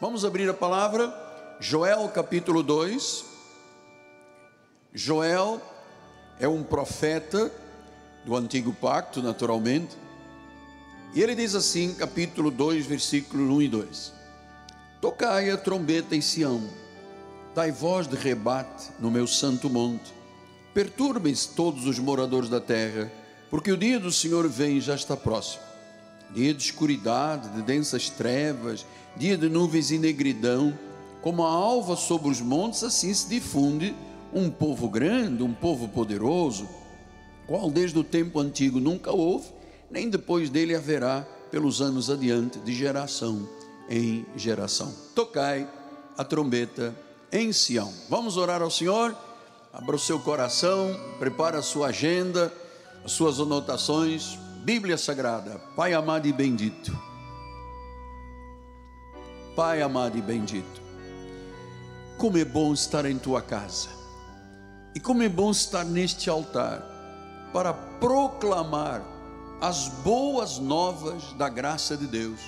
Vamos abrir a palavra, Joel capítulo 2. Joel é um profeta do antigo pacto, naturalmente. E ele diz assim, capítulo 2, versículo 1 e 2: Tocai a trombeta em Sião, dai voz de rebate no meu santo monte, perturbem-se todos os moradores da terra, porque o dia do Senhor vem e já está próximo. Dia de escuridade, de densas trevas, dia de nuvens e negridão, como a alva sobre os montes, assim se difunde um povo grande, um povo poderoso, qual desde o tempo antigo nunca houve, nem depois dele haverá pelos anos adiante, de geração em geração. Tocai a trombeta em Sião. Vamos orar ao Senhor. Abra o seu coração, prepara a sua agenda, as suas anotações. Bíblia Sagrada, Pai amado e bendito. Pai amado e bendito. Como é bom estar em tua casa. E como é bom estar neste altar para proclamar as boas novas da graça de Deus,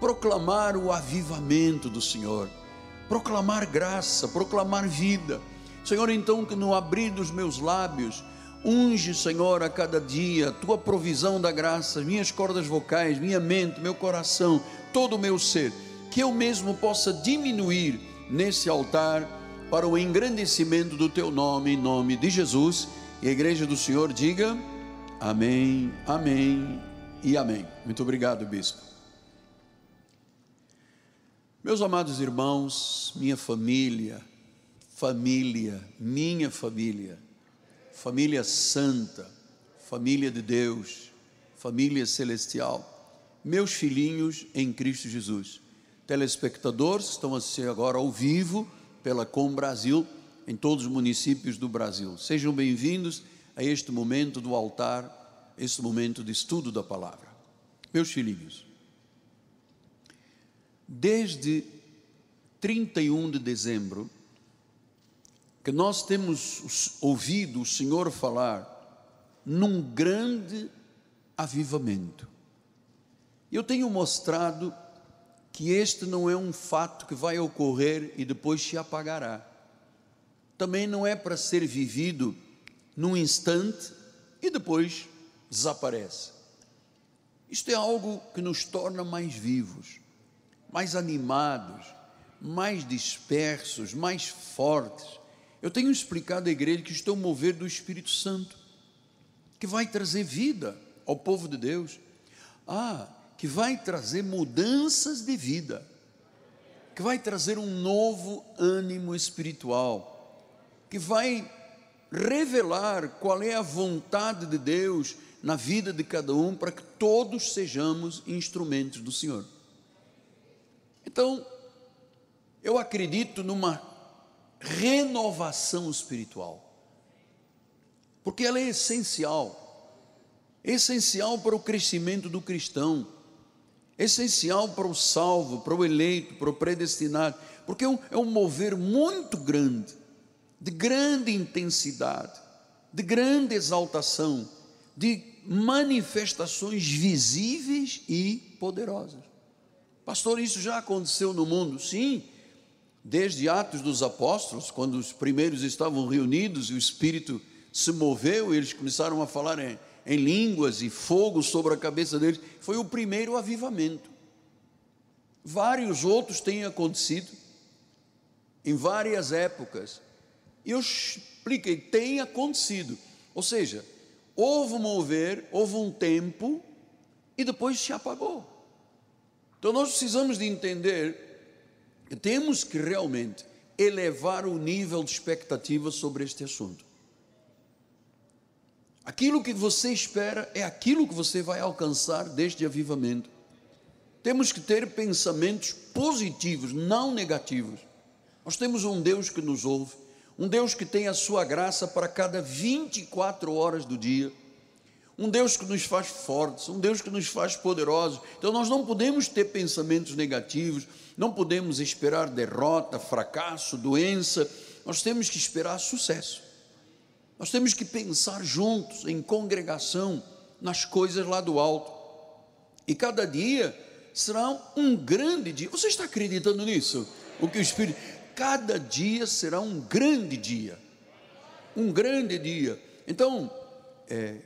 proclamar o avivamento do Senhor, proclamar graça, proclamar vida. Senhor, então que no abrir dos meus lábios, unge, Senhor, a cada dia, tua provisão da graça, minhas cordas vocais, minha mente, meu coração, todo o meu ser, que eu mesmo possa diminuir nesse altar para o engrandecimento do teu nome, em nome de Jesus. E a igreja do Senhor diga: Amém, amém e amém. Muito obrigado, bispo. Meus amados irmãos, minha família, família, minha família, família santa, família de Deus, família celestial, meus filhinhos em Cristo Jesus, telespectadores estão a ser agora ao vivo pela Com Brasil, em todos os municípios do Brasil, sejam bem-vindos a este momento do altar, este momento de estudo da palavra. Meus filhinhos, desde 31 de dezembro, que nós temos ouvido o Senhor falar num grande avivamento. Eu tenho mostrado que este não é um fato que vai ocorrer e depois se apagará. Também não é para ser vivido num instante e depois desaparece. Isto é algo que nos torna mais vivos, mais animados, mais dispersos, mais fortes. Eu tenho explicado à igreja que isto o mover do Espírito Santo, que vai trazer vida ao povo de Deus. Ah, que vai trazer mudanças de vida, que vai trazer um novo ânimo espiritual, que vai revelar qual é a vontade de Deus na vida de cada um, para que todos sejamos instrumentos do Senhor. Então, eu acredito numa renovação espiritual, porque ela é essencial. Essencial para o crescimento do cristão, essencial para o salvo, para o eleito, para o predestinado, porque é um, é mover muito grande de grande intensidade, de grande exaltação, de manifestações visíveis e poderosas. Pastor, isso já aconteceu no mundo? Sim, desde Atos dos Apóstolos, quando os primeiros estavam reunidos e o Espírito se moveu eles começaram a falar em, em línguas e fogo sobre a cabeça deles, foi o primeiro avivamento. Vários outros têm acontecido em várias épocas, e eu expliquei, tem acontecido. Ou seja, houve um mover, houve um tempo e depois se apagou. Então nós precisamos de entender temos que realmente elevar o nível de expectativa sobre este assunto. Aquilo que você espera é aquilo que você vai alcançar deste avivamento. Temos que ter pensamentos positivos, não negativos. Nós temos um Deus que nos ouve, um Deus que tem a sua graça para cada 24 horas do dia, um Deus que nos faz fortes, um Deus que nos faz poderosos. Então nós não podemos ter pensamentos negativos, não podemos esperar derrota, fracasso, doença, nós temos que esperar sucesso. Nós temos que pensar juntos, em congregação, nas coisas lá do alto. E cada dia será um grande dia. Você está acreditando nisso? O que o Espírito. Cada dia será um grande dia. Um grande dia. Então, é,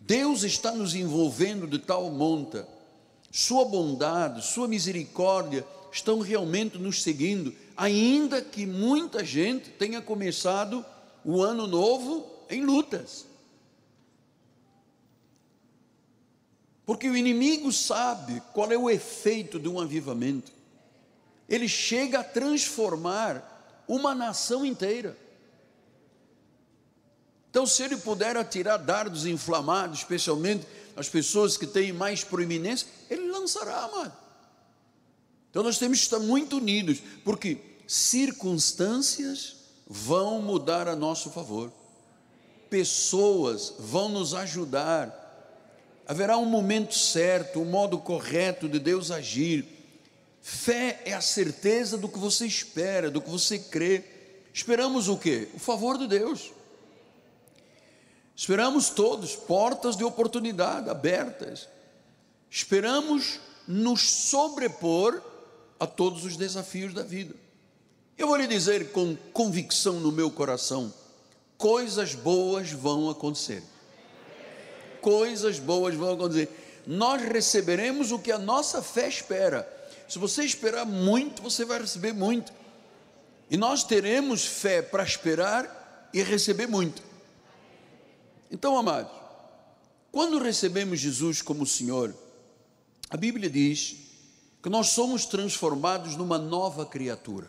Deus está nos envolvendo de tal monta, Sua bondade, Sua misericórdia estão realmente nos seguindo, ainda que muita gente tenha começado o ano novo em lutas. Porque o inimigo sabe qual é o efeito de um avivamento. Ele chega a transformar uma nação inteira. Então, se ele puder atirar dardos inflamados, especialmente as pessoas que têm mais proeminência, ele lançará, amado. Então, nós temos que estar muito unidos, porque circunstâncias vão mudar a nosso favor, pessoas vão nos ajudar, haverá um momento certo, um modo correto de Deus agir. Fé é a certeza do que você espera, do que você crê. Esperamos o quê? O favor de Deus. Esperamos todos portas de oportunidade abertas. Esperamos nos sobrepor a todos os desafios da vida. Eu vou lhe dizer com convicção no meu coração: coisas boas vão acontecer. Coisas boas vão acontecer. Nós receberemos o que a nossa fé espera. Se você esperar muito, você vai receber muito. E nós teremos fé para esperar e receber muito. Então, amados, quando recebemos Jesus como Senhor, a Bíblia diz que nós somos transformados numa nova criatura.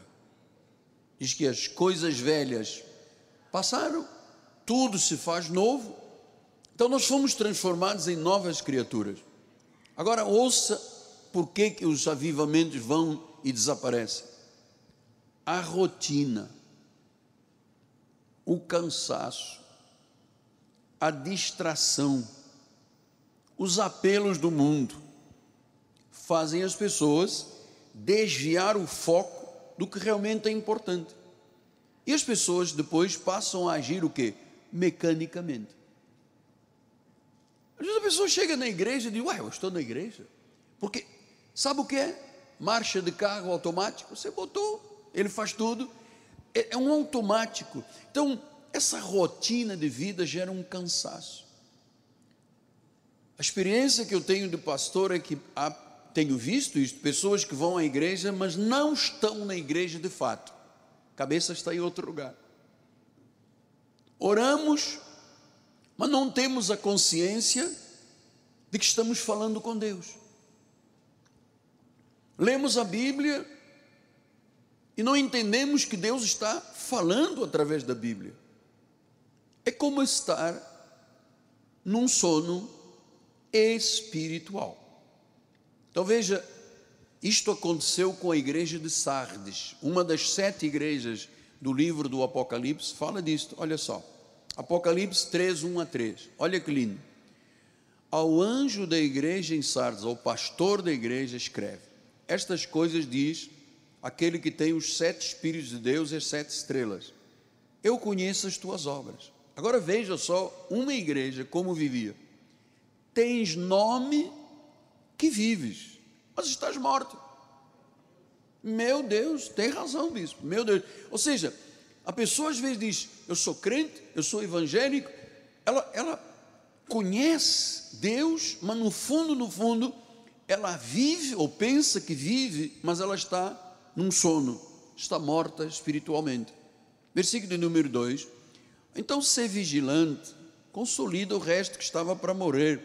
Diz que as coisas velhas passaram, tudo se faz novo. Então nós fomos transformados em novas criaturas. Agora ouça por que, que os avivamentos vão e desaparecem. A rotina, o cansaço, a distração, os apelos do mundo fazem as pessoas desviar o foco do que realmente é importante. E as pessoas depois passam a agir o quê? Mecanicamente. Às vezes a pessoa chega na igreja e diz, uai, eu estou na igreja. Porque, sabe o que é? Marcha de carro automático, você botou, ele faz tudo. É, é um automático. Então, essa rotina de vida gera um cansaço. A experiência que eu tenho de pastor é que há, tenho visto isso, pessoas que vão à igreja, mas não estão na igreja de fato. A cabeça está em outro lugar. Oramos, mas não temos a consciência de que estamos falando com Deus. Lemos a Bíblia e não entendemos que Deus está falando através da Bíblia é como estar num sono espiritual. Então veja, isto aconteceu com a igreja de Sardes, uma das sete igrejas do livro do Apocalipse, fala disto, olha só. Apocalipse 3, 1 a 3. Olha que lindo. Ao anjo da igreja em Sardes, ao pastor da igreja, escreve: Estas coisas diz aquele que tem os sete Espíritos de Deus e as sete estrelas. Eu conheço as tuas obras Agora veja só uma igreja como vivia. Tens nome que vives, mas estás morto. Meu Deus, tem razão, bispo. Meu Deus. Ou seja, a pessoa às vezes diz: Eu sou crente, eu sou evangélico. Ela, ela conhece Deus, mas no fundo, no fundo, ela vive ou pensa que vive, mas ela está num sono, está morta espiritualmente. Versículo número 2 então, ser vigilante consolida o resto que estava para morrer,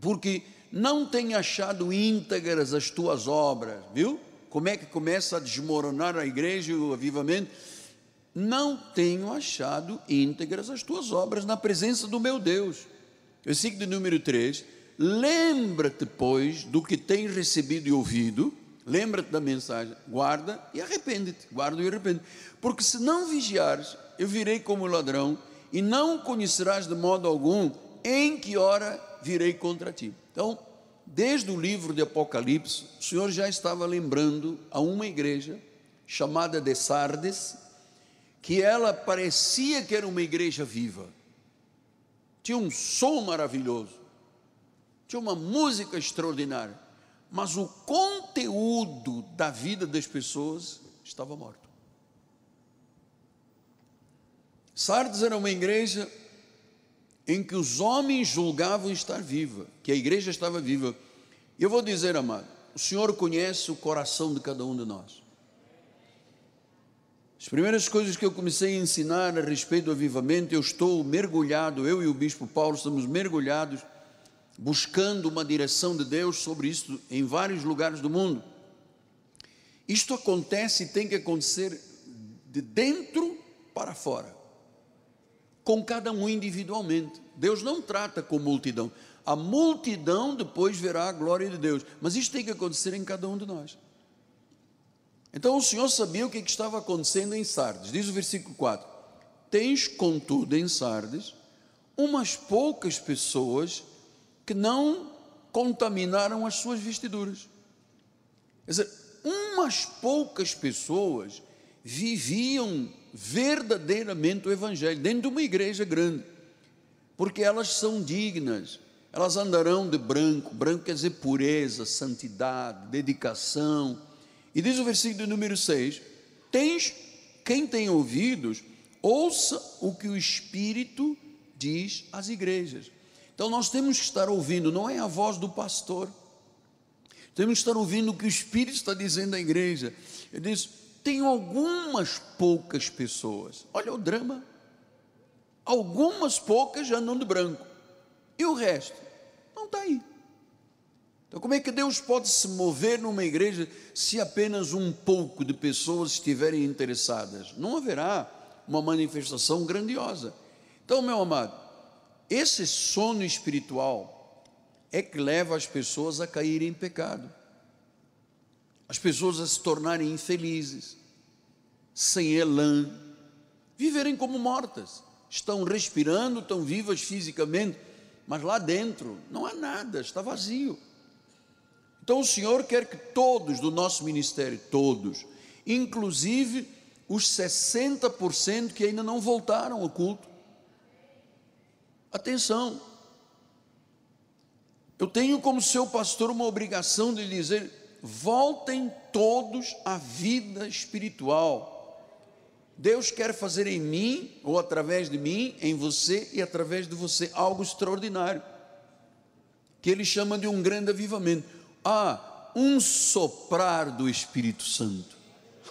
porque não tem achado íntegras as tuas obras, viu? Como é que começa a desmoronar a igreja e o avivamento? Não tenho achado íntegras as tuas obras na presença do meu Deus. Versículo número 3: Lembra-te, pois, do que tens recebido e ouvido, lembra-te da mensagem, guarda e arrepende-te, guarda e arrepende, porque se não vigiares, eu virei como ladrão, e não conhecerás de modo algum em que hora virei contra ti. Então, desde o livro de Apocalipse, o Senhor já estava lembrando a uma igreja chamada de Sardes, que ela parecia que era uma igreja viva. Tinha um som maravilhoso, tinha uma música extraordinária, mas o conteúdo da vida das pessoas estava morto. Sardes era uma igreja em que os homens julgavam estar viva, que a igreja estava viva. Eu vou dizer, amado, o Senhor conhece o coração de cada um de nós. As primeiras coisas que eu comecei a ensinar a respeito do avivamento, eu estou mergulhado, eu e o bispo Paulo estamos mergulhados, buscando uma direção de Deus sobre isso em vários lugares do mundo. Isto acontece e tem que acontecer de dentro para fora com cada um individualmente. Deus não trata com multidão. A multidão depois verá a glória de Deus, mas isso tem que acontecer em cada um de nós. Então o Senhor sabia o que estava acontecendo em Sardes. Diz o versículo 4: Tens, contudo, em Sardes, umas poucas pessoas que não contaminaram as suas vestiduras. Quer dizer, umas poucas pessoas viviam verdadeiramente o Evangelho, dentro de uma igreja grande, porque elas são dignas, elas andarão de branco, branco quer dizer pureza, santidade, dedicação. E diz o versículo número 6: Tens, quem tem ouvidos, ouça o que o Espírito diz às igrejas. Então nós temos que estar ouvindo, não é a voz do pastor, temos que estar ouvindo o que o Espírito está dizendo à igreja. Ele diz: tenho algumas poucas pessoas. Olha o drama. Algumas poucas já andam de branco. E o resto? Não está aí. Então, como é que Deus pode se mover numa igreja se apenas um pouco de pessoas estiverem interessadas? Não haverá uma manifestação grandiosa. Então, meu amado, esse sono espiritual é que leva as pessoas a caírem em pecado as pessoas a se tornarem infelizes, sem elan, viverem como mortas. Estão respirando, estão vivas fisicamente, mas lá dentro não há nada, está vazio. Então o Senhor quer que todos do nosso ministério, todos, inclusive os 60% que ainda não voltaram ao culto. Atenção, eu tenho como seu pastor uma obrigação de dizer: voltem todos à vida espiritual. Deus quer fazer em mim, ou através de mim, em você e através de você, algo extraordinário, que ele chama de um grande avivamento. Ah, um soprar do Espírito Santo,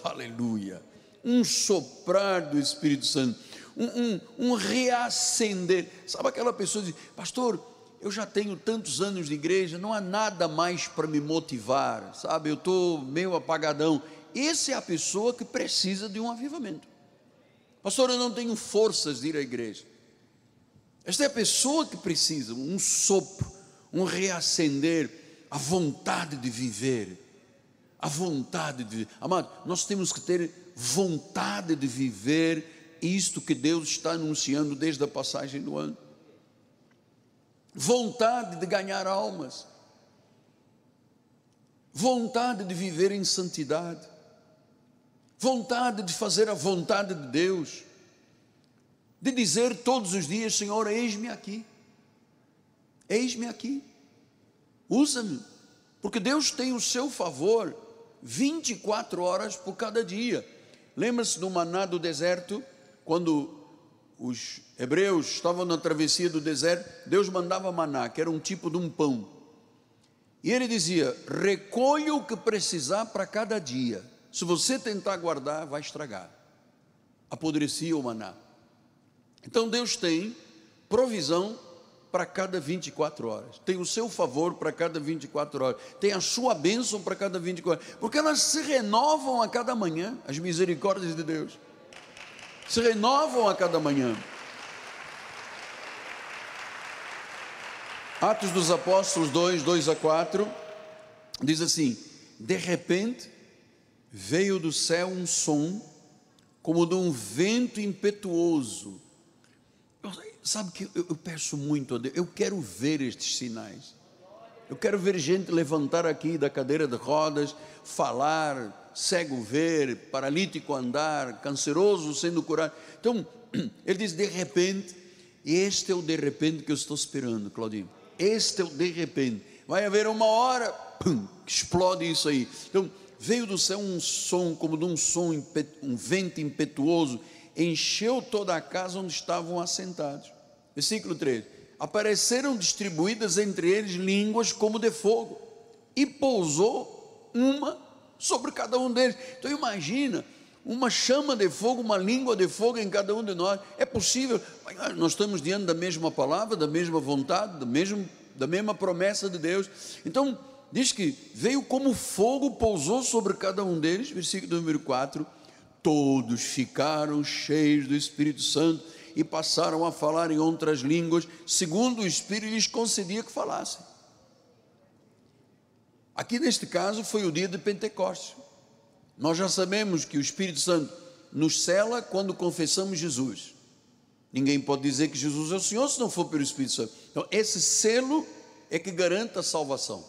aleluia, um soprar do Espírito Santo, um, um, um reacender. Sabe aquela pessoa que diz, pastor, eu já tenho tantos anos de igreja, não há nada mais para me motivar, sabe? Eu estou meio apagadão. Essa é a pessoa que precisa de um avivamento. Pastor, eu não tenho forças de ir à igreja. Esta é a pessoa que precisa, um sopro, um reacender, a vontade de viver. A vontade de viver. Amado, nós temos que ter vontade de viver isto que Deus está anunciando desde a passagem do ano vontade de ganhar almas, vontade de viver em santidade, vontade de fazer a vontade de Deus, de dizer todos os dias: Senhor, eis-me aqui, eis-me aqui, usa-me, porque Deus tem o seu favor 24 horas por cada dia. Lembra-se do maná do deserto, quando os hebreus estavam na travessia do deserto, Deus mandava maná, que era um tipo de um pão. E ele dizia: recolha o que precisar para cada dia. Se você tentar guardar, vai estragar. Apodrecia o maná. Então Deus tem provisão para cada 24 horas, tem o seu favor para cada 24 horas, tem a sua bênção para cada 24 horas, porque elas se renovam a cada manhã, as misericórdias de Deus se renovam a cada manhã. Atos dos Apóstolos 2, 2 a 4, diz assim: De repente veio do céu um som, como de um vento impetuoso. sabe que eu, eu peço muito a Deus, eu quero ver estes sinais. Eu quero ver gente levantar aqui da cadeira de rodas, falar, cego ver, paralítico andar, canceroso sendo curado. Então, ele diz de repente, este é o de repente que eu estou esperando, Claudinho. Este é o de repente. Vai haver uma hora, pum, explode isso aí. Então, veio do céu um som, como de um som, um vento impetuoso, encheu toda a casa onde estavam assentados. Versículo 3: Apareceram distribuídas entre eles línguas como de fogo, e pousou uma sobre cada um deles. Então imagina, uma chama de fogo, uma língua de fogo em cada um de nós. É possível, nós estamos diante da mesma palavra, da mesma vontade, da mesma, da mesma promessa de Deus. Então, diz que veio como fogo, pousou sobre cada um deles, versículo número 4. Todos ficaram cheios do Espírito Santo e passaram a falar em outras línguas, segundo o Espírito lhes concedia que falassem. Aqui neste caso foi o dia de Pentecostes. Nós já sabemos que o Espírito Santo nos cela quando confessamos Jesus. Ninguém pode dizer que Jesus é o Senhor se não for pelo Espírito Santo. Então, esse selo é que garante a salvação.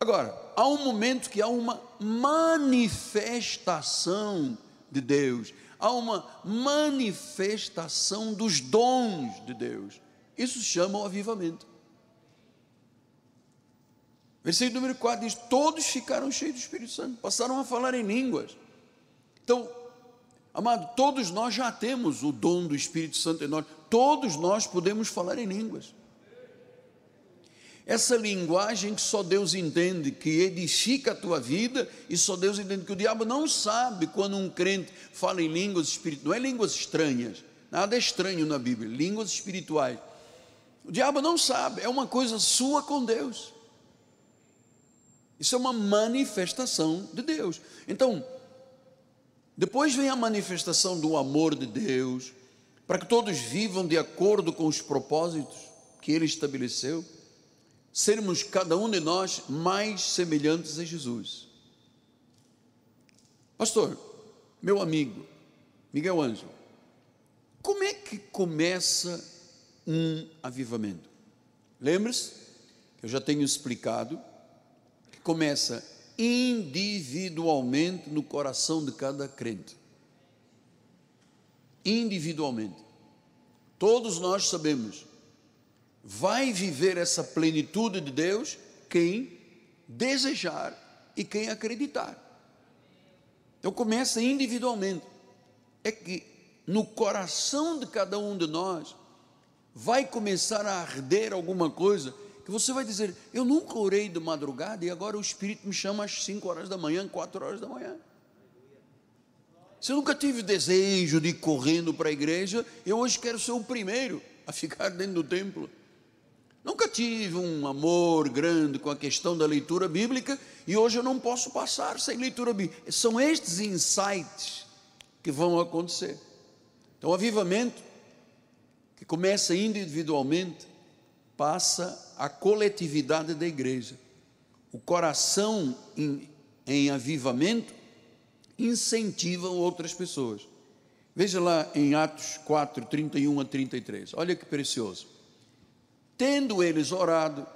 Agora, há um momento que há uma manifestação de Deus, há uma manifestação dos dons de Deus. Isso se chama o avivamento. Versículo número 4 diz: Todos ficaram cheios do Espírito Santo, passaram a falar em línguas. Então, amado, todos nós já temos o dom do Espírito Santo em nós, todos nós podemos falar em línguas. Essa linguagem que só Deus entende, que edifica a tua vida, e só Deus entende que o diabo não sabe quando um crente fala em línguas espirituais, não é línguas estranhas, nada é estranho na Bíblia, línguas espirituais. O diabo não sabe, é uma coisa sua com Deus. Isso é uma manifestação de Deus. Então, depois vem a manifestação do amor de Deus, para que todos vivam de acordo com os propósitos que Ele estabeleceu, sermos cada um de nós mais semelhantes a Jesus. Pastor, meu amigo, Miguel Ângelo, como é que começa um avivamento? Lembre-se, eu já tenho explicado começa individualmente no coração de cada crente. Individualmente. Todos nós sabemos, vai viver essa plenitude de Deus quem desejar e quem acreditar. Então começa individualmente. É que no coração de cada um de nós vai começar a arder alguma coisa que você vai dizer: Eu nunca orei de madrugada e agora o Espírito me chama às 5 horas da manhã, 4 horas da manhã. Eu nunca tive desejo de ir correndo para a igreja, eu hoje quero ser o primeiro a ficar dentro do templo. Nunca tive um amor grande com a questão da leitura bíblica e hoje eu não posso passar sem leitura bíblica. São estes insights que vão acontecer. Então, o avivamento, que começa individualmente, passa a coletividade da igreja. O coração em, em avivamento incentiva outras pessoas. Veja lá em Atos 4, 31 a 33. Olha que precioso. Tendo eles orado,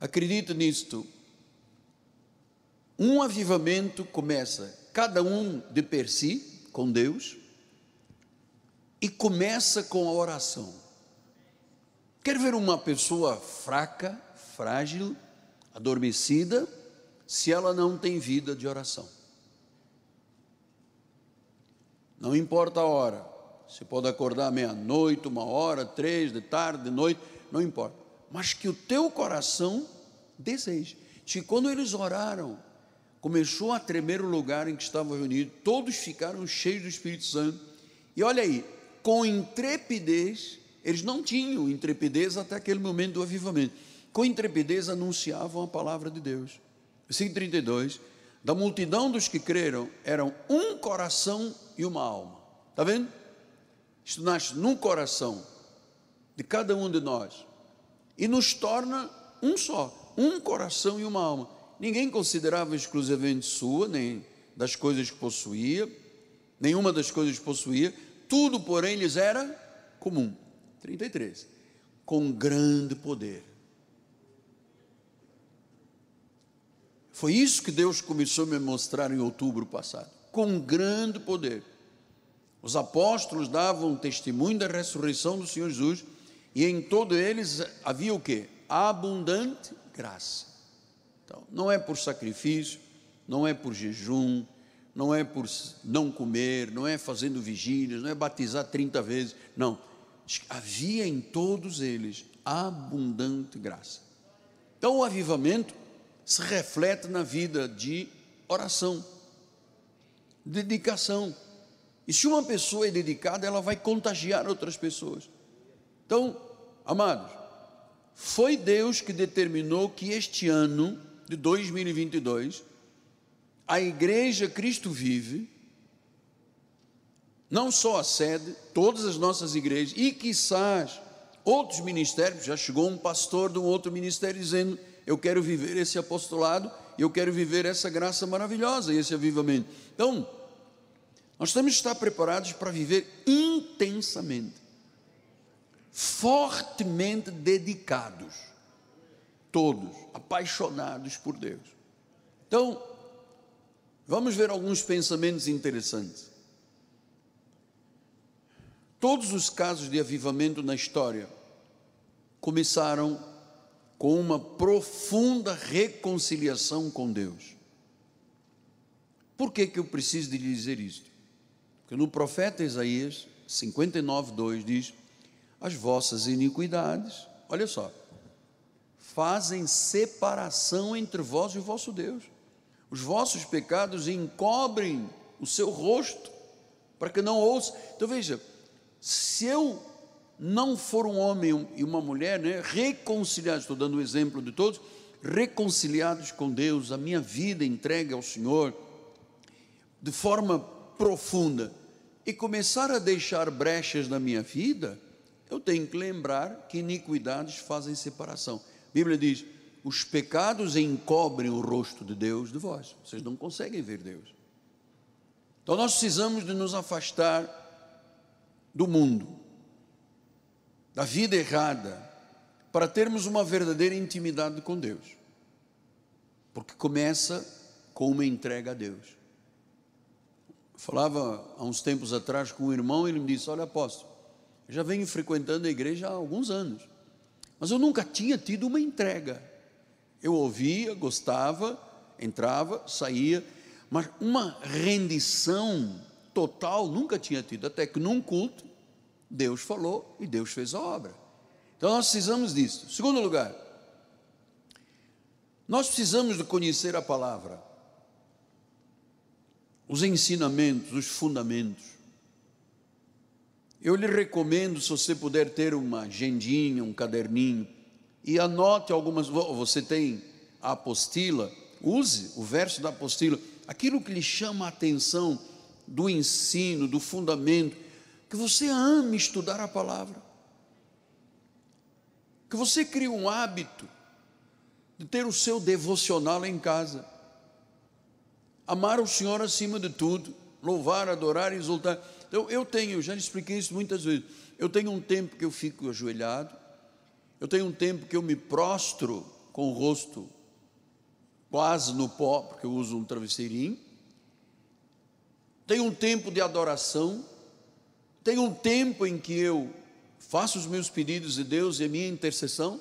acredita nisto, um avivamento começa, cada um de per si, com Deus, e começa com a oração. Quer ver uma pessoa fraca, frágil, adormecida, se ela não tem vida de oração? Não importa a hora, você pode acordar meia-noite, uma hora, três, de tarde, de noite, não importa, mas que o teu coração deseje. Se quando eles oraram, começou a tremer o lugar em que estavam reunidos, todos ficaram cheios do Espírito Santo, e olha aí, com intrepidez, eles não tinham intrepidez até aquele momento do avivamento. Com intrepidez anunciavam a palavra de Deus. Versículo 32. Da multidão dos que creram, eram um coração e uma alma. Está vendo? Isto nasce num coração de cada um de nós e nos torna um só, um coração e uma alma. Ninguém considerava exclusivamente sua, nem das coisas que possuía, nenhuma das coisas que possuía, tudo, porém, lhes era comum. 33. Com grande poder. Foi isso que Deus começou a me mostrar em outubro passado. Com grande poder. Os apóstolos davam testemunho da ressurreição do Senhor Jesus e em todos eles havia o que? Abundante graça. Então, não é por sacrifício, não é por jejum, não é por não comer, não é fazendo vigílias, não é batizar 30 vezes, não. Havia em todos eles abundante graça. Então o avivamento se reflete na vida de oração, dedicação. E se uma pessoa é dedicada, ela vai contagiar outras pessoas. Então, amados, foi Deus que determinou que este ano de 2022 a igreja Cristo vive, não só a sede, todas as nossas igrejas, e quizás outros ministérios, já chegou um pastor de um outro ministério dizendo: Eu quero viver esse apostolado, eu quero viver essa graça maravilhosa, esse avivamento. Então, nós temos que estar preparados para viver intensamente, fortemente dedicados, todos apaixonados por Deus. Então, Vamos ver alguns pensamentos interessantes. Todos os casos de avivamento na história começaram com uma profunda reconciliação com Deus. Por que, que eu preciso de dizer isto? Porque no profeta Isaías 59, 2 diz: As vossas iniquidades, olha só, fazem separação entre vós e o vosso Deus os vossos pecados encobrem o seu rosto, para que não ouça. Então veja, se eu não for um homem e uma mulher, né, reconciliados, estou dando o exemplo de todos, reconciliados com Deus, a minha vida entregue ao Senhor, de forma profunda, e começar a deixar brechas na minha vida, eu tenho que lembrar que iniquidades fazem separação. A Bíblia diz: os pecados encobrem o rosto de Deus de vós. Vocês não conseguem ver Deus. Então nós precisamos de nos afastar do mundo, da vida errada, para termos uma verdadeira intimidade com Deus. Porque começa com uma entrega a Deus. Eu falava há uns tempos atrás com um irmão, ele me disse: Olha, apóstolo, eu já venho frequentando a igreja há alguns anos, mas eu nunca tinha tido uma entrega. Eu ouvia, gostava, entrava, saía, mas uma rendição total nunca tinha tido, até que num culto Deus falou e Deus fez a obra. Então nós precisamos disso. Segundo lugar, nós precisamos de conhecer a palavra, os ensinamentos, os fundamentos. Eu lhe recomendo, se você puder ter uma agendinha, um caderninho, e anote algumas. Você tem a apostila, use o verso da apostila, aquilo que lhe chama a atenção do ensino, do fundamento, que você ame estudar a palavra, que você crie um hábito de ter o seu devocional em casa, amar o Senhor acima de tudo, louvar, adorar exultar. Então, eu tenho, já expliquei isso muitas vezes, eu tenho um tempo que eu fico ajoelhado, eu tenho um tempo que eu me prostro com o rosto quase no pó, porque eu uso um travesseirinho. Tenho um tempo de adoração. Tenho um tempo em que eu faço os meus pedidos de Deus e a minha intercessão.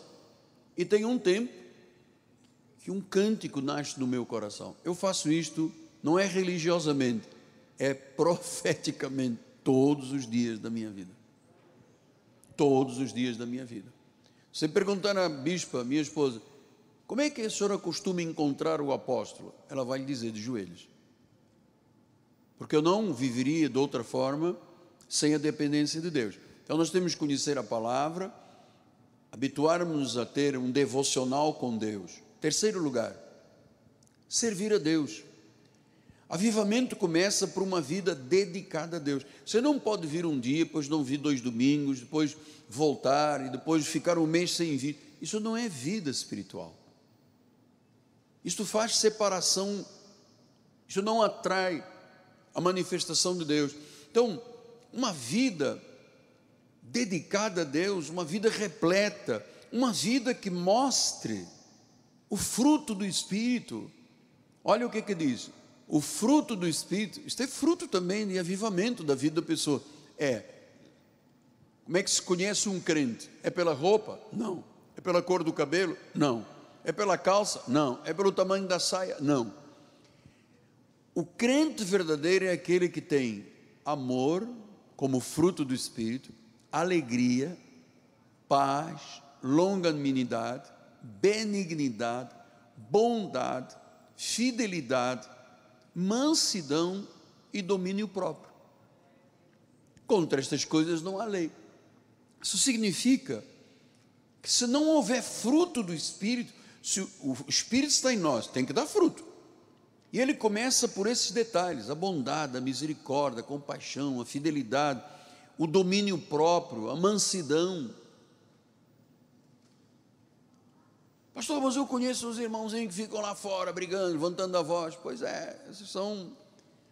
E tenho um tempo que um cântico nasce no meu coração. Eu faço isto não é religiosamente, é profeticamente todos os dias da minha vida. Todos os dias da minha vida. Você perguntar à bispa, minha esposa, como é que a senhora costuma encontrar o apóstolo? Ela vai lhe dizer de joelhos. Porque eu não viveria de outra forma sem a dependência de Deus. Então nós temos que conhecer a palavra, habituarmos a ter um devocional com Deus. Terceiro lugar, servir a Deus. Avivamento começa por uma vida dedicada a Deus. Você não pode vir um dia, depois não vir dois domingos, depois voltar e depois ficar um mês sem vir. Isso não é vida espiritual. Isso faz separação. Isso não atrai a manifestação de Deus. Então, uma vida dedicada a Deus, uma vida repleta, uma vida que mostre o fruto do Espírito. Olha o que que diz: o fruto do Espírito, isto é fruto também de avivamento da vida da pessoa. É. Como é que se conhece um crente? É pela roupa? Não. É pela cor do cabelo? Não. É pela calça? Não. É pelo tamanho da saia? Não. O crente verdadeiro é aquele que tem amor como fruto do Espírito, alegria, paz, longanimidade, benignidade, bondade, fidelidade, mansidão e domínio próprio. Contra estas coisas não há lei. Isso significa que se não houver fruto do Espírito, se o Espírito está em nós, tem que dar fruto. E ele começa por esses detalhes: a bondade, a misericórdia, a compaixão, a fidelidade, o domínio próprio, a mansidão. Pastor, mas eu conheço os irmãozinhos que ficam lá fora brigando, levantando a voz. Pois é, essas são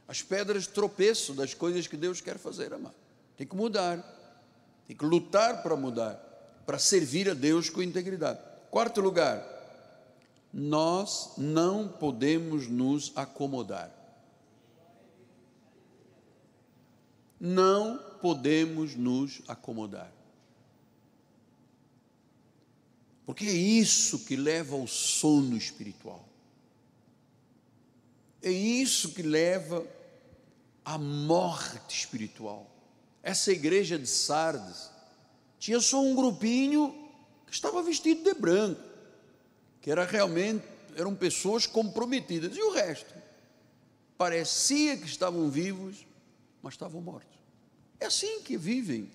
as pedras tropeço das coisas que Deus quer fazer, amado. Tem que mudar, tem que lutar para mudar, para servir a Deus com integridade. Quarto lugar, nós não podemos nos acomodar. Não podemos nos acomodar. Porque é isso que leva ao sono espiritual. É isso que leva à morte espiritual. Essa igreja de Sardes tinha só um grupinho que estava vestido de branco que era realmente eram pessoas comprometidas. E o resto? Parecia que estavam vivos, mas estavam mortos. É assim que vivem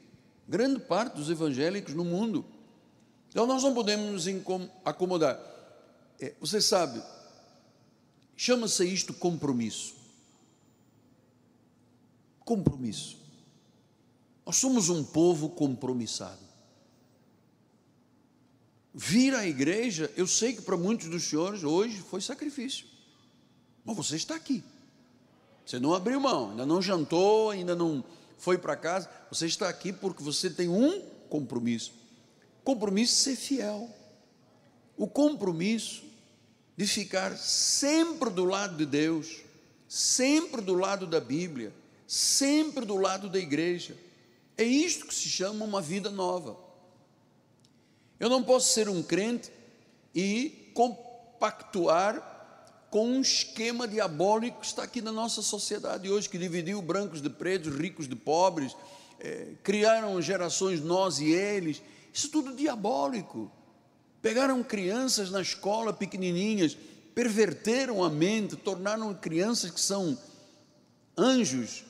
grande parte dos evangélicos no mundo. Então nós não podemos nos acomodar. É, você sabe, chama-se isto compromisso. Compromisso. Nós somos um povo compromissado. Vir à igreja, eu sei que para muitos dos senhores hoje foi sacrifício, mas você está aqui. Você não abriu mão, ainda não jantou, ainda não foi para casa. Você está aqui porque você tem um compromisso. Compromisso de ser fiel. O compromisso de ficar sempre do lado de Deus, sempre do lado da Bíblia, sempre do lado da igreja. É isto que se chama uma vida nova. Eu não posso ser um crente e compactuar com um esquema diabólico que está aqui na nossa sociedade hoje, que dividiu brancos de pretos, ricos de pobres, é, criaram gerações nós e eles. Isso tudo diabólico. Pegaram crianças na escola pequenininhas, perverteram a mente, tornaram crianças que são anjos,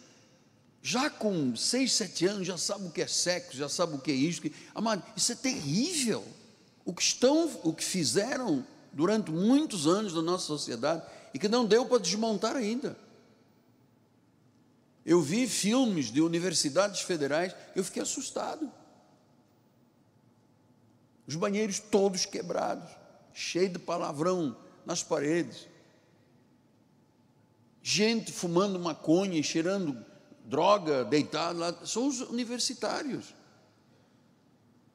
já com seis, sete anos, já sabe o que é sexo, já sabe o que é isso. Que, amado, isso é terrível. O que estão, o que fizeram durante muitos anos na nossa sociedade e que não deu para desmontar ainda. Eu vi filmes de universidades federais, eu fiquei assustado. Os banheiros todos quebrados, cheio de palavrão nas paredes. Gente fumando maconha e cheirando droga, deitado lá, são os universitários.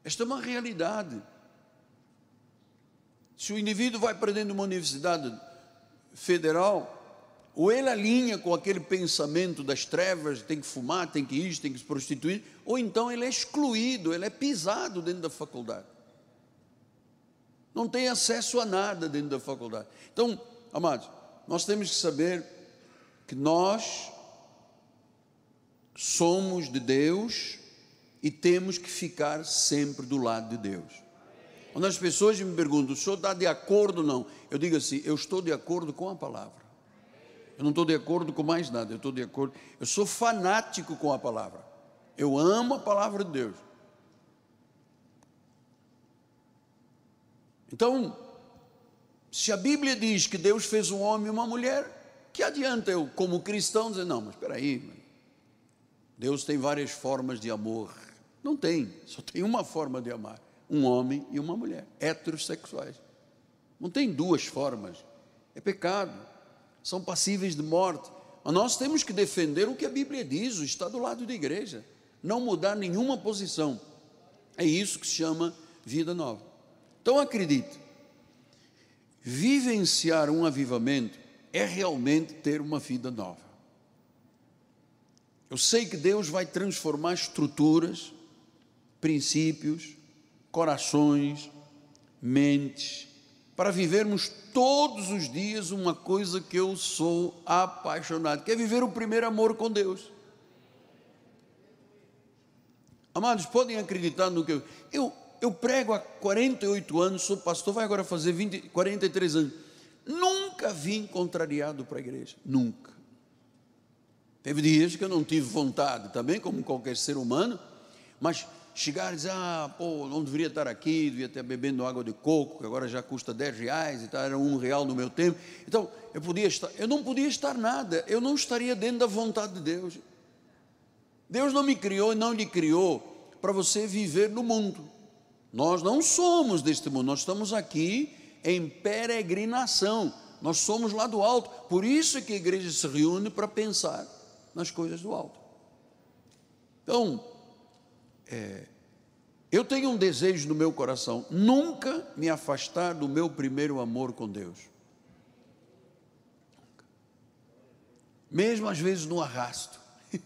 Esta é uma realidade. Se o indivíduo vai para dentro de uma universidade federal, ou ele alinha com aquele pensamento das trevas, tem que fumar, tem que ir, tem que se prostituir, ou então ele é excluído, ele é pisado dentro da faculdade. Não tem acesso a nada dentro da faculdade. Então, amados, nós temos que saber que nós somos de Deus e temos que ficar sempre do lado de Deus. Quando as pessoas me perguntam, o senhor está de acordo ou não? Eu digo assim, eu estou de acordo com a palavra. Eu não estou de acordo com mais nada, eu estou de acordo. Eu sou fanático com a palavra. Eu amo a palavra de Deus. Então, se a Bíblia diz que Deus fez um homem e uma mulher, que adianta eu, como cristão, dizer, não, mas espera aí, Deus tem várias formas de amor. Não tem, só tem uma forma de amar: um homem e uma mulher, heterossexuais. Não tem duas formas. É pecado, são passíveis de morte. Mas nós temos que defender o que a Bíblia diz, o está do lado da igreja, não mudar nenhuma posição. É isso que se chama vida nova. Então acredite, vivenciar um avivamento é realmente ter uma vida nova. Eu sei que Deus vai transformar estruturas, princípios, corações, mentes, para vivermos todos os dias uma coisa que eu sou apaixonado, que é viver o primeiro amor com Deus. Amados, podem acreditar no que eu. Eu, eu prego há 48 anos, sou pastor, vai agora fazer 20, 43 anos. Nunca vim contrariado para a igreja, nunca. Teve dias que eu não tive vontade, também, como qualquer ser humano, mas chegar e dizer, ah, pô, não deveria estar aqui, devia estar bebendo água de coco, que agora já custa 10 reais e tal, era um real no meu tempo. Então, eu podia estar, eu não podia estar nada, eu não estaria dentro da vontade de Deus. Deus não me criou e não lhe criou para você viver no mundo. Nós não somos deste mundo, nós estamos aqui em peregrinação. Nós somos lá do alto. Por isso é que a igreja se reúne para pensar nas coisas do alto. Então, é, eu tenho um desejo no meu coração, nunca me afastar do meu primeiro amor com Deus. Mesmo às vezes no arrasto.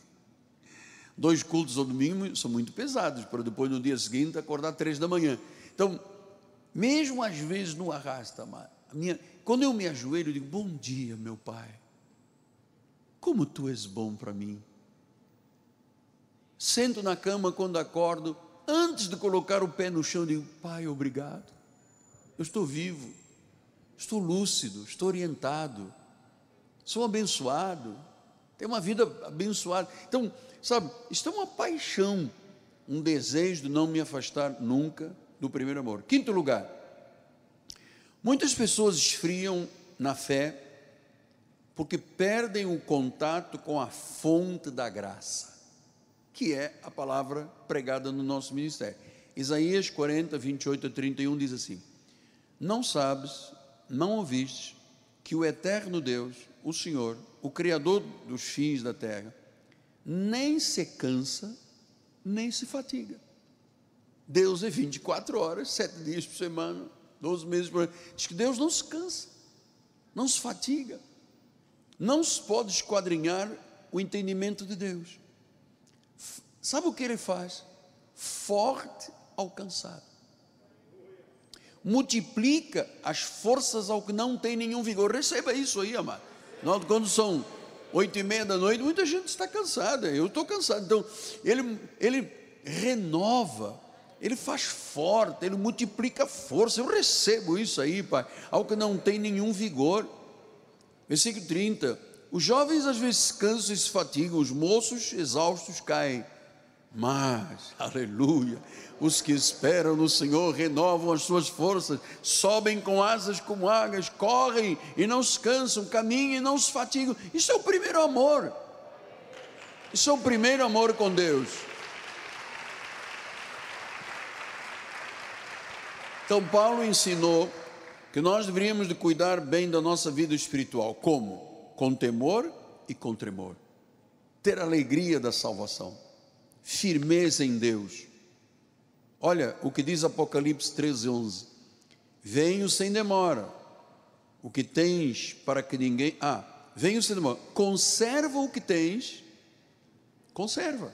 Dois cultos ao domingo são muito pesados, para depois no dia seguinte acordar três da manhã. Então, mesmo às vezes no arrasto, minha, quando eu me ajoelho, eu digo: Bom dia, meu Pai. Como tu és bom para mim. Sento na cama quando acordo, antes de colocar o pé no chão, digo: Pai, obrigado. Eu estou vivo, estou lúcido, estou orientado, sou abençoado, tenho uma vida abençoada. Então, sabe, isto é uma paixão, um desejo de não me afastar nunca do primeiro amor. Quinto lugar, muitas pessoas esfriam na fé porque perdem o contato com a fonte da graça que é a palavra pregada no nosso ministério. Isaías 40, 28 a 31 diz assim: Não sabes, não ouvistes, que o eterno Deus, o Senhor, o Criador dos fins da terra, nem se cansa, nem se fatiga. Deus é 24 horas, sete dias por semana, 12 meses por ano. Diz que Deus não se cansa, não se fatiga. Não se pode esquadrinhar o entendimento de Deus. Sabe o que ele faz? Forte ao cansado. Multiplica as forças ao que não tem nenhum vigor. Receba isso aí, amado. Quando são oito e meia da noite, muita gente está cansada. Eu estou cansado. Então, ele, ele renova, ele faz forte, ele multiplica força. Eu recebo isso aí, Pai, ao que não tem nenhum vigor. Versículo 30. Os jovens às vezes cansam e se fatigam, os moços exaustos caem. Mas, aleluia, os que esperam no Senhor renovam as suas forças, sobem com asas como águias, correm e não se cansam, caminham e não se fatigam. Isso é o primeiro amor. Isso é o primeiro amor com Deus. Então Paulo ensinou que nós deveríamos de cuidar bem da nossa vida espiritual. Como? Com temor e com tremor. Ter alegria da salvação firmeza em Deus. Olha o que diz Apocalipse 13, 11: Venho sem demora, o que tens para que ninguém. Ah, venho sem demora, conserva o que tens, conserva.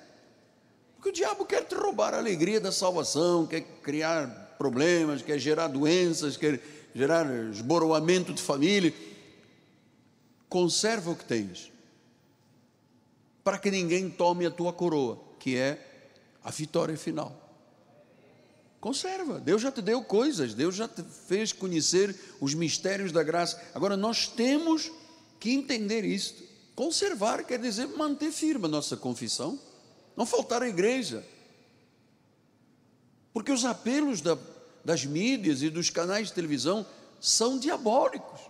Porque o diabo quer te roubar a alegria da salvação, quer criar problemas, quer gerar doenças, quer gerar esboroamento de família. Conserva o que tens, para que ninguém tome a tua coroa que é a vitória final. Conserva, Deus já te deu coisas, Deus já te fez conhecer os mistérios da graça. Agora nós temos que entender isto. Conservar quer dizer manter firme a nossa confissão, não faltar à igreja. Porque os apelos da, das mídias e dos canais de televisão são diabólicos.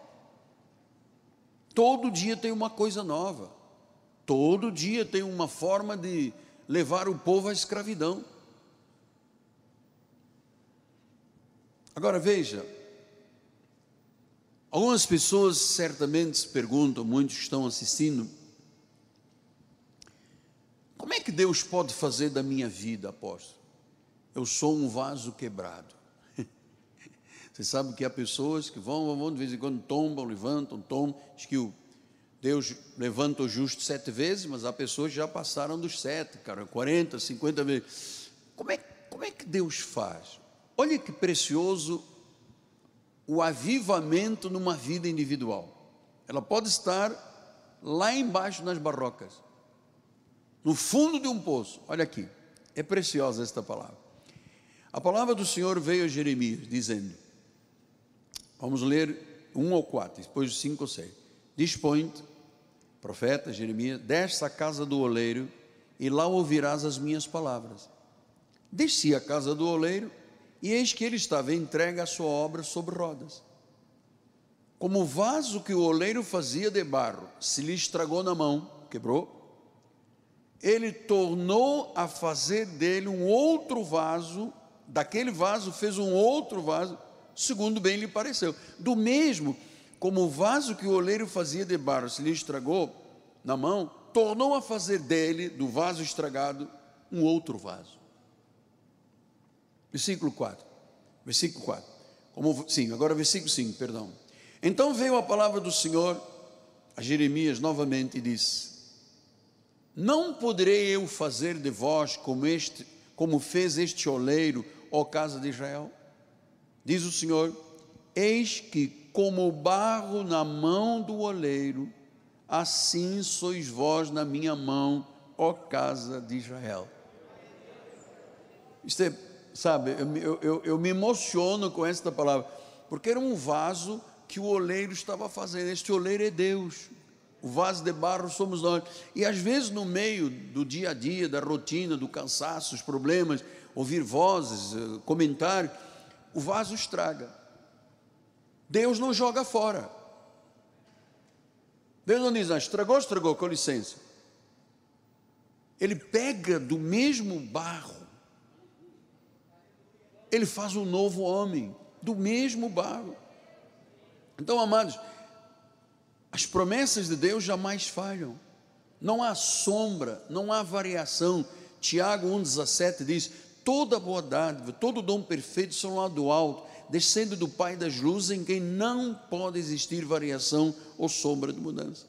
Todo dia tem uma coisa nova, todo dia tem uma forma de levar o povo à escravidão. Agora veja, algumas pessoas certamente se perguntam, muitos estão assistindo, como é que Deus pode fazer da minha vida, apóstolo? Eu sou um vaso quebrado. Você sabe que há pessoas que vão, vão de vez em quando tombam, levantam, tombam, diz que o Deus levanta o justo sete vezes, mas há pessoas que já passaram dos sete, cara, 40, 50 vezes. Como é, como é que Deus faz? Olha que precioso o avivamento numa vida individual. Ela pode estar lá embaixo nas barrocas, no fundo de um poço. Olha aqui, é preciosa esta palavra. A palavra do Senhor veio a Jeremias, dizendo: Vamos ler um ou quatro, depois cinco ou seis. Dispõe-te, profeta Jeremias, desce à casa do oleiro e lá ouvirás as minhas palavras. Desci à casa do oleiro e eis que ele estava entregue à sua obra sobre rodas. Como o vaso que o oleiro fazia de barro se lhe estragou na mão, quebrou, ele tornou a fazer dele um outro vaso, daquele vaso fez um outro vaso, segundo bem lhe pareceu. Do mesmo, como o vaso que o oleiro fazia de barro se lhe estragou na mão, tornou a fazer dele, do vaso estragado, um outro vaso. Versículo 4. Versículo 4. Como, sim, agora versículo 5, perdão. Então veio a palavra do Senhor a Jeremias novamente e disse: Não poderei eu fazer de vós como este, como fez este oleiro, ó casa de Israel? Diz o Senhor: Eis que como barro na mão do oleiro, assim sois vós na minha mão, ó casa de Israel. Isto é, sabe, eu, eu, eu me emociono com esta palavra, porque era um vaso que o oleiro estava fazendo. Este oleiro é Deus, o vaso de barro somos nós. E às vezes, no meio do dia a dia, da rotina, do cansaço, os problemas, ouvir vozes, eh, comentários, o vaso estraga. Deus não joga fora. Deus não diz, ah, estragou, estragou, com licença. Ele pega do mesmo barro, ele faz um novo homem, do mesmo barro. Então, amados, as promessas de Deus jamais falham. Não há sombra, não há variação. Tiago 1,17 diz: toda boa dádiva, todo dom perfeito são lá do alto, descendo do Pai das luzes, em quem não pode existir variação ou sombra de mudança.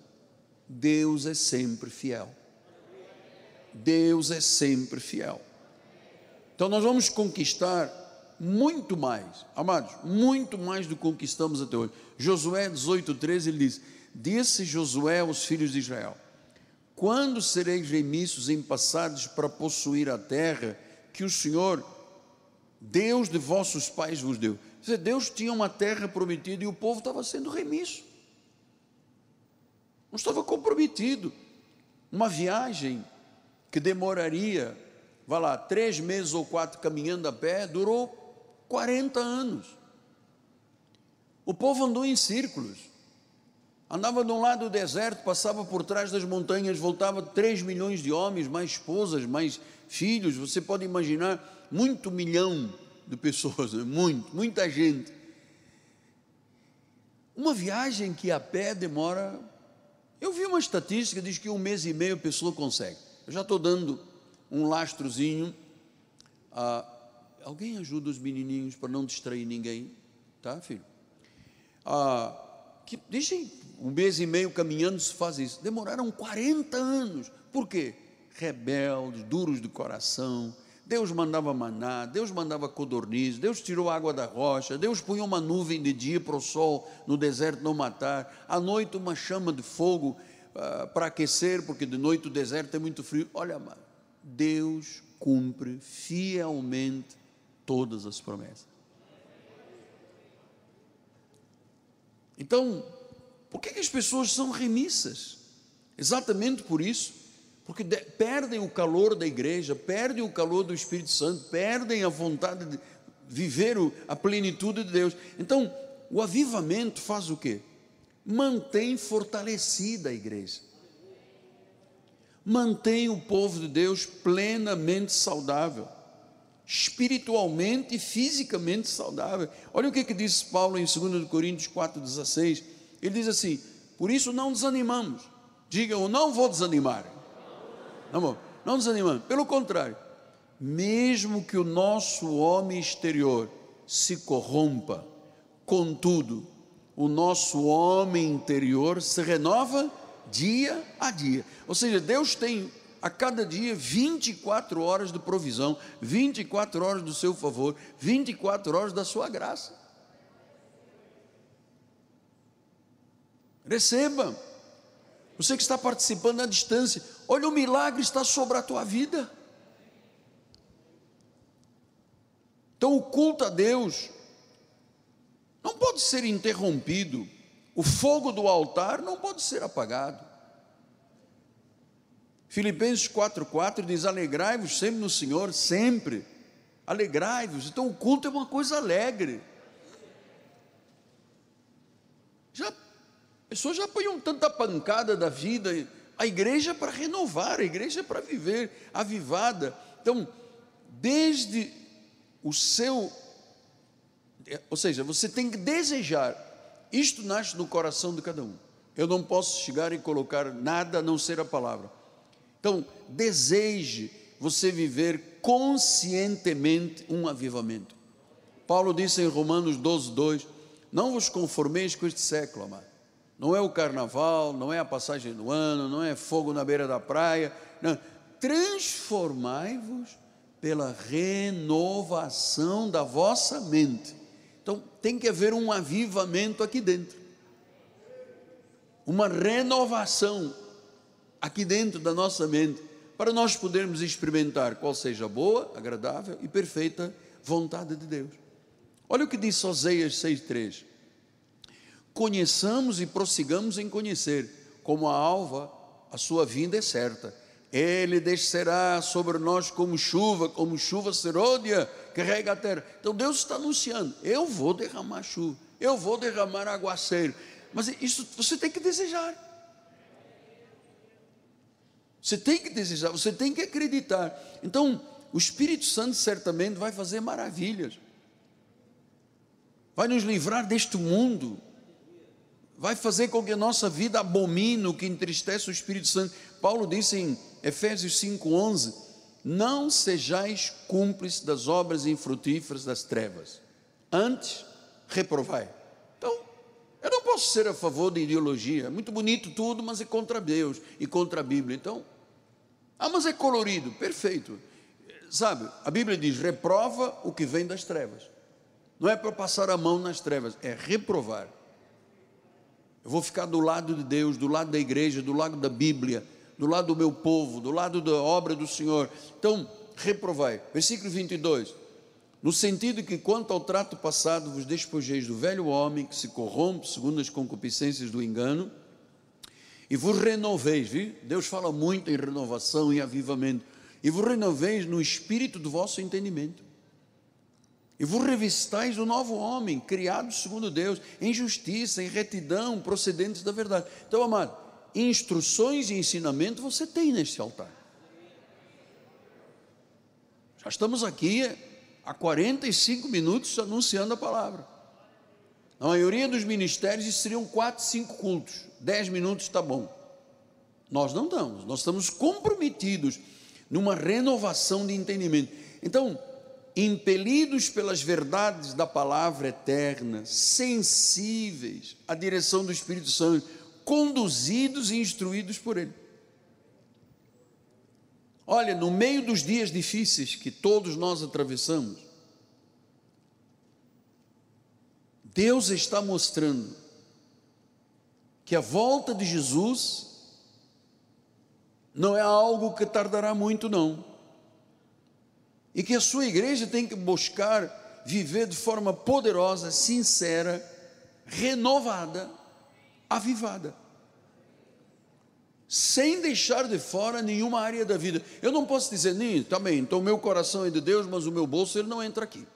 Deus é sempre fiel. Deus é sempre fiel. Então nós vamos conquistar muito mais, amados, muito mais do que conquistamos até hoje. Josué 18,13 ele diz: Disse Josué aos filhos de Israel: Quando sereis remissos em passados para possuir a terra que o Senhor, Deus de vossos pais, vos deu? Deus tinha uma terra prometida e o povo estava sendo remisso, não estava comprometido. Uma viagem que demoraria, vá lá, três meses ou quatro caminhando a pé, durou 40 anos. O povo andou em círculos. Andava de um lado do deserto, passava por trás das montanhas, voltava 3 milhões de homens, mais esposas, mais filhos. Você pode imaginar muito milhão de pessoas, né? muito, muita gente. Uma viagem que a pé demora. Eu vi uma estatística, diz que um mês e meio a pessoa consegue. Eu já estou dando um lastrozinho. Ah, alguém ajuda os menininhos para não distrair ninguém, tá, filho? Ah, que, um mês e meio caminhando se faz isso. Demoraram 40 anos. Por quê? Rebeldes, duros de coração. Deus mandava maná, Deus mandava codorniz, Deus tirou água da rocha, Deus punha uma nuvem de dia para o sol no deserto não matar, à noite uma chama de fogo uh, para aquecer, porque de noite o deserto é muito frio. Olha, Deus cumpre fielmente todas as promessas. Então, por que, que as pessoas são remissas? Exatamente por isso, porque de, perdem o calor da igreja, perdem o calor do Espírito Santo, perdem a vontade de viver o, a plenitude de Deus. Então, o avivamento faz o quê? Mantém fortalecida a igreja. Mantém o povo de Deus plenamente saudável espiritualmente e fisicamente saudável. Olha o que, que diz Paulo em 2 Coríntios 4,16. Ele diz assim: Por isso não desanimamos. Diga, eu não vou desanimar. Não, não desanimamos. Pelo contrário, mesmo que o nosso homem exterior se corrompa, contudo, o nosso homem interior se renova dia a dia. Ou seja, Deus tem a cada dia 24 horas de provisão, 24 horas do seu favor, 24 horas da sua graça. Receba. Você que está participando à distância, olha o milagre está sobre a tua vida. Então o culto a Deus não pode ser interrompido. O fogo do altar não pode ser apagado. Filipenses 4,4 diz: Alegrai-vos sempre no Senhor, sempre. Alegrai-vos. Então o culto é uma coisa alegre. Já, pessoas já apanham tanta pancada da vida. A igreja é para renovar, a igreja é para viver avivada. Então, desde o seu. Ou seja, você tem que desejar. Isto nasce no coração de cada um. Eu não posso chegar e colocar nada a não ser a palavra. Então, deseje você viver conscientemente um avivamento. Paulo disse em Romanos 12, 2: Não vos conformeis com este século, amado. Não é o carnaval, não é a passagem do ano, não é fogo na beira da praia. Não. Transformai-vos pela renovação da vossa mente. Então, tem que haver um avivamento aqui dentro. Uma renovação aqui dentro da nossa mente, para nós podermos experimentar qual seja a boa, agradável e perfeita vontade de Deus. Olha o que diz Oséias 6,3: Conheçamos e prossigamos em conhecer, como a alva, a sua vinda é certa. Ele descerá sobre nós como chuva, como chuva serôdia que rega a terra. Então Deus está anunciando: eu vou derramar chuva, eu vou derramar aguaceiro. Mas isso você tem que desejar. Você tem que desejar, você tem que acreditar. Então, o Espírito Santo certamente vai fazer maravilhas, vai nos livrar deste mundo, vai fazer com que a nossa vida abomine o que entristece o Espírito Santo. Paulo disse em Efésios 5,11: Não sejais cúmplices das obras infrutíferas das trevas, antes reprovai. Então, eu não posso ser a favor de ideologia, é muito bonito tudo, mas é contra Deus e contra a Bíblia. Então, ah, mas é colorido, perfeito. Sabe, a Bíblia diz: reprova o que vem das trevas. Não é para passar a mão nas trevas, é reprovar. Eu vou ficar do lado de Deus, do lado da igreja, do lado da Bíblia, do lado do meu povo, do lado da obra do Senhor. Então, reprovai. Versículo 22. No sentido que, quanto ao trato passado, vos despojeis do velho homem que se corrompe segundo as concupiscências do engano e vos renoveis, viu? Deus fala muito em renovação e avivamento. E vos renoveis no espírito do vosso entendimento. E vos revistais do novo homem, criado segundo Deus, em justiça, em retidão, procedentes da verdade. Então, amado, instruções e ensinamento você tem neste altar. Já estamos aqui há 45 minutos anunciando a palavra. Na maioria dos ministérios seriam quatro, cinco cultos. Dez minutos está bom. Nós não estamos, nós estamos comprometidos numa renovação de entendimento. Então, impelidos pelas verdades da palavra eterna, sensíveis à direção do Espírito Santo, conduzidos e instruídos por Ele. Olha, no meio dos dias difíceis que todos nós atravessamos, Deus está mostrando que a volta de Jesus não é algo que tardará muito, não. E que a sua igreja tem que buscar viver de forma poderosa, sincera, renovada, avivada. Sem deixar de fora nenhuma área da vida. Eu não posso dizer, nem, também, então meu coração é de Deus, mas o meu bolso ele não entra aqui.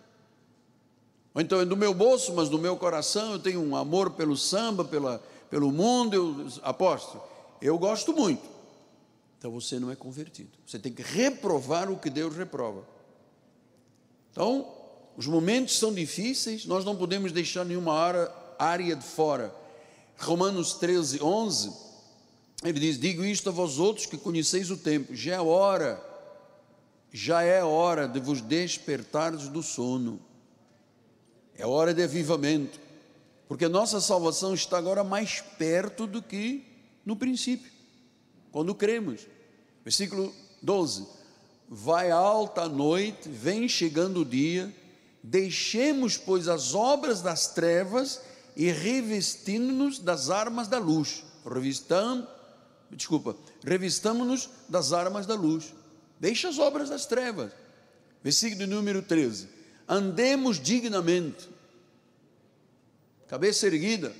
Ou então é do meu bolso, mas do meu coração eu tenho um amor pelo samba, pela, pelo mundo, eu aposto. Eu gosto muito. Então você não é convertido. Você tem que reprovar o que Deus reprova. Então, os momentos são difíceis, nós não podemos deixar nenhuma área, de fora. Romanos 13, 11, ele diz: Digo isto a vós outros que conheceis o tempo, já é hora, já é hora de vos despertares do sono é hora de avivamento, porque a nossa salvação está agora mais perto do que no princípio, quando cremos. Versículo 12: Vai alta a noite, vem chegando o dia, deixemos, pois, as obras das trevas e revestindo-nos das armas da luz. Revistamos, desculpa, revistamos-nos das armas da luz. Deixa as obras das trevas. Versículo número 13. Andemos dignamente, cabeça erguida,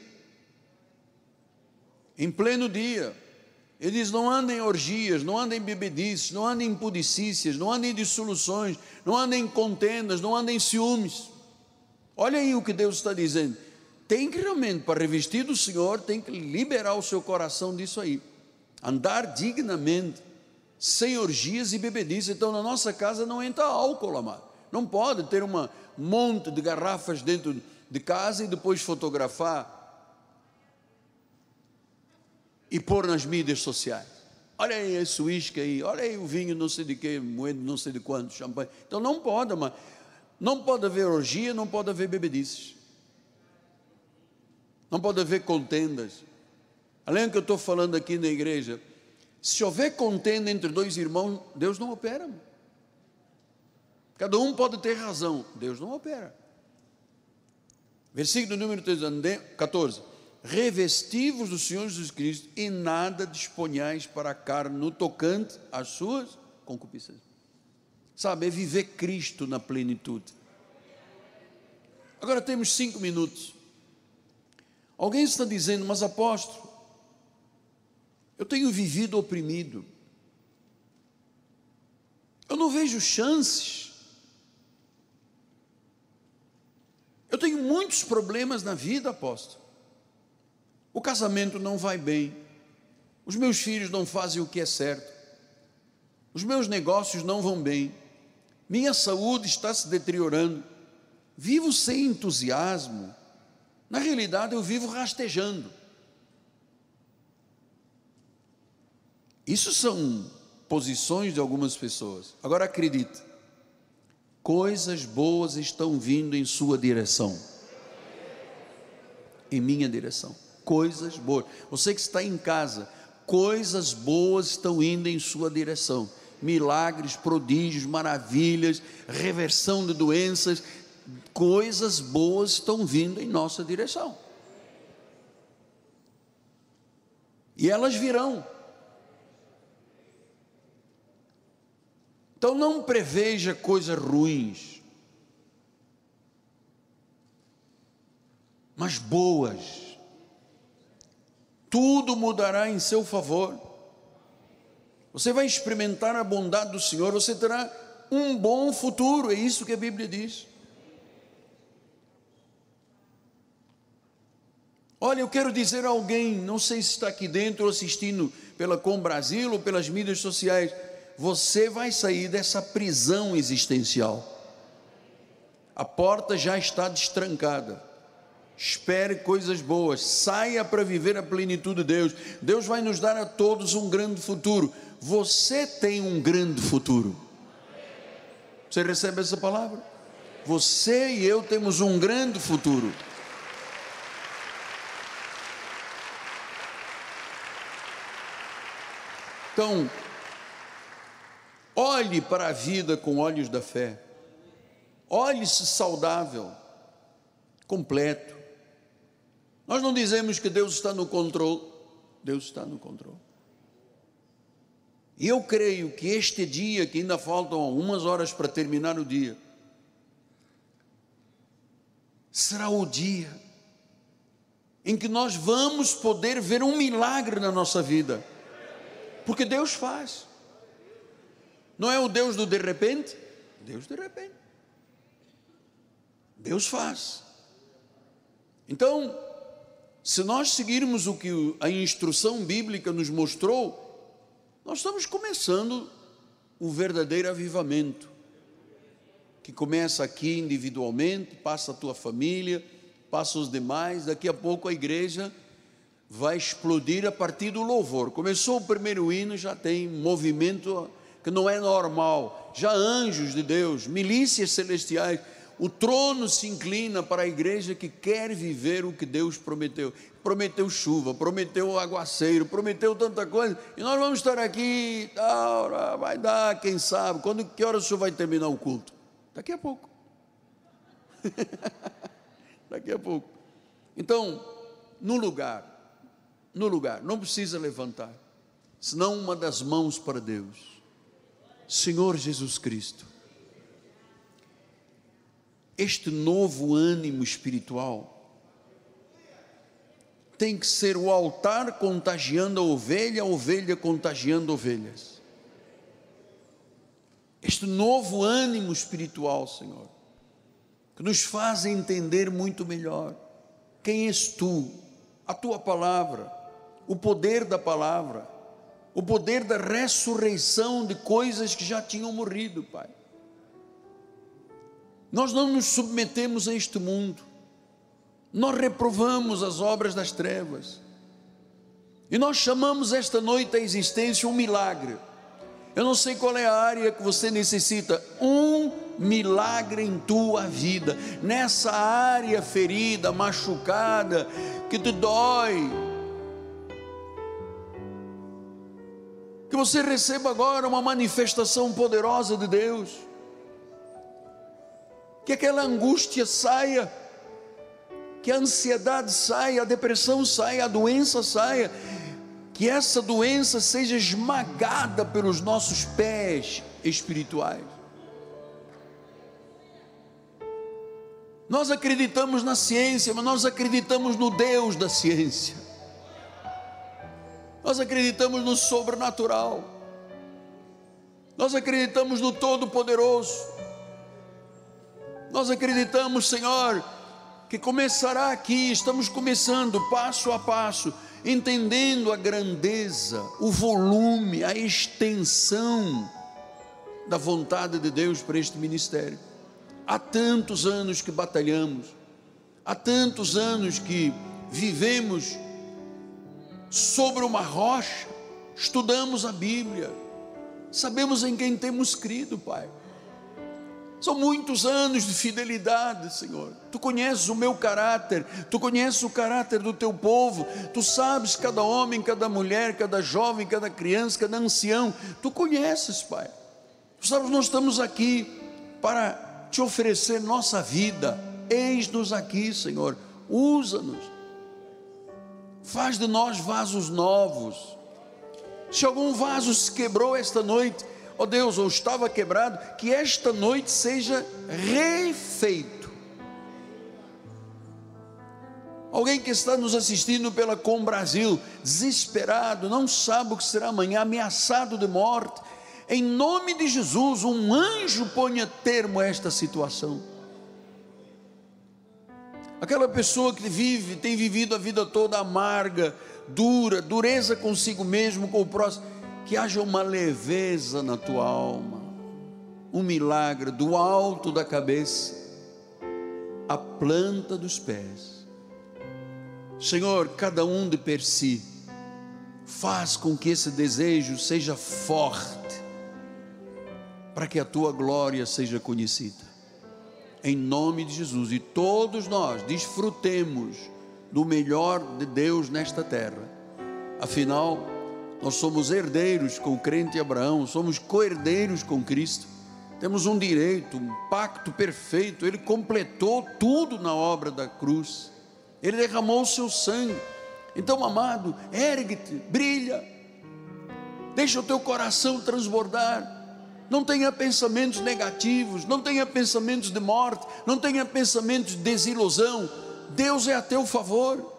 em pleno dia. Ele diz: não andem em orgias, não andem em bebedices, não andem em pudicícias, não andem em dissoluções, não andem em contendas, não andem em ciúmes. Olha aí o que Deus está dizendo. Tem que realmente, para revestir do Senhor, tem que liberar o seu coração disso aí. Andar dignamente, sem orgias e bebedices. Então, na nossa casa não entra álcool, amado. Não pode ter um monte de garrafas dentro de casa e depois fotografar e pôr nas mídias sociais. Olha aí esse uísque aí, olha aí o vinho não sei de que, moendo não sei de quanto, champanhe. Então não pode, mas não pode haver orgia, não pode haver bebedices. Não pode haver contendas. Além do que eu estou falando aqui na igreja, se houver contenda entre dois irmãos, Deus não opera. Cada um pode ter razão, Deus não opera. Versículo número 14 revestivos do Senhor Jesus Cristo e nada disponhais para a carne no tocante às suas concupiscências. Sabe, é viver Cristo na plenitude. Agora temos cinco minutos. Alguém está dizendo, mas apóstolo, eu tenho vivido oprimido. Eu não vejo chances. Eu tenho muitos problemas na vida, apóstolo. O casamento não vai bem. Os meus filhos não fazem o que é certo. Os meus negócios não vão bem. Minha saúde está se deteriorando. Vivo sem entusiasmo. Na realidade, eu vivo rastejando. Isso são posições de algumas pessoas. Agora acredite, coisas boas estão vindo em sua direção, em minha direção coisas boas. Você que está em casa, coisas boas estão indo em sua direção. Milagres, prodígios, maravilhas, reversão de doenças, coisas boas estão vindo em nossa direção. E elas virão. Então não preveja coisas ruins, mas boas tudo mudará em seu favor. Você vai experimentar a bondade do Senhor, você terá um bom futuro, é isso que a Bíblia diz. Olha, eu quero dizer a alguém, não sei se está aqui dentro assistindo pela Com Brasil ou pelas mídias sociais, você vai sair dessa prisão existencial. A porta já está destrancada espere coisas boas, saia para viver a plenitude de Deus. Deus vai nos dar a todos um grande futuro. Você tem um grande futuro. Você recebe essa palavra? Você e eu temos um grande futuro. Então, olhe para a vida com olhos da fé. Olhe-se saudável, completo nós não dizemos que Deus está no controle, Deus está no controle. E eu creio que este dia, que ainda faltam algumas horas para terminar o dia, será o dia em que nós vamos poder ver um milagre na nossa vida, porque Deus faz. Não é o Deus do de repente? Deus de repente. Deus faz. Então, se nós seguirmos o que a instrução bíblica nos mostrou, nós estamos começando o verdadeiro avivamento, que começa aqui individualmente, passa a tua família, passa os demais, daqui a pouco a igreja vai explodir a partir do louvor. Começou o primeiro hino, já tem movimento que não é normal, já anjos de Deus, milícias celestiais o trono se inclina para a igreja que quer viver o que Deus prometeu. Prometeu chuva, prometeu aguaceiro, prometeu tanta coisa. E nós vamos estar aqui, tal, vai dar, quem sabe. Quando, que hora o senhor vai terminar o culto? Daqui a pouco. Daqui a pouco. Então, no lugar, no lugar, não precisa levantar, senão uma das mãos para Deus. Senhor Jesus Cristo, este novo ânimo espiritual tem que ser o altar contagiando a ovelha, a ovelha contagiando ovelhas. Este novo ânimo espiritual, Senhor, que nos faz entender muito melhor quem és tu, a tua palavra, o poder da palavra, o poder da ressurreição de coisas que já tinham morrido, Pai. Nós não nos submetemos a este mundo, nós reprovamos as obras das trevas. E nós chamamos esta noite a existência um milagre. Eu não sei qual é a área que você necessita, um milagre em tua vida, nessa área ferida, machucada, que te dói. Que você receba agora uma manifestação poderosa de Deus. Que aquela angústia saia que a ansiedade saia, a depressão saia, a doença saia, que essa doença seja esmagada pelos nossos pés espirituais. Nós acreditamos na ciência, mas nós acreditamos no Deus da ciência. Nós acreditamos no sobrenatural. Nós acreditamos no Todo-Poderoso. Nós acreditamos, Senhor, que começará aqui, estamos começando passo a passo, entendendo a grandeza, o volume, a extensão da vontade de Deus para este ministério. Há tantos anos que batalhamos, há tantos anos que vivemos sobre uma rocha, estudamos a Bíblia, sabemos em quem temos crido, Pai. São muitos anos de fidelidade, Senhor. Tu conheces o meu caráter, tu conheces o caráter do teu povo, tu sabes cada homem, cada mulher, cada jovem, cada criança, cada ancião. Tu conheces, Pai. Tu sabes, nós estamos aqui para te oferecer nossa vida. Eis-nos aqui, Senhor. Usa-nos. Faz de nós vasos novos. Se algum vaso se quebrou esta noite, ó oh Deus, ou estava quebrado, que esta noite seja refeito. Alguém que está nos assistindo pela Com Brasil, desesperado, não sabe o que será amanhã, ameaçado de morte, em nome de Jesus, um anjo ponha termo a esta situação. Aquela pessoa que vive, tem vivido a vida toda amarga, dura, dureza consigo mesmo, com o próximo que haja uma leveza na tua alma, um milagre do alto da cabeça à planta dos pés. Senhor, cada um de per si, faz com que esse desejo seja forte, para que a tua glória seja conhecida. Em nome de Jesus, e todos nós desfrutemos do melhor de Deus nesta terra. Afinal, nós somos herdeiros com o crente Abraão, somos co-herdeiros com Cristo. Temos um direito, um pacto perfeito. Ele completou tudo na obra da cruz. Ele derramou o seu sangue. Então, amado, ergue-te, brilha. Deixa o teu coração transbordar. Não tenha pensamentos negativos, não tenha pensamentos de morte, não tenha pensamentos de desilusão. Deus é a teu favor.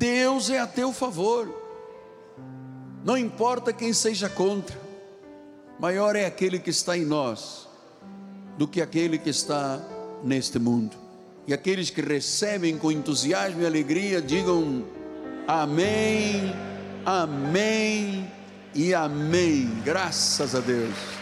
Deus é a teu favor. Não importa quem seja contra, maior é aquele que está em nós do que aquele que está neste mundo. E aqueles que recebem com entusiasmo e alegria, digam amém, amém e amém. Graças a Deus.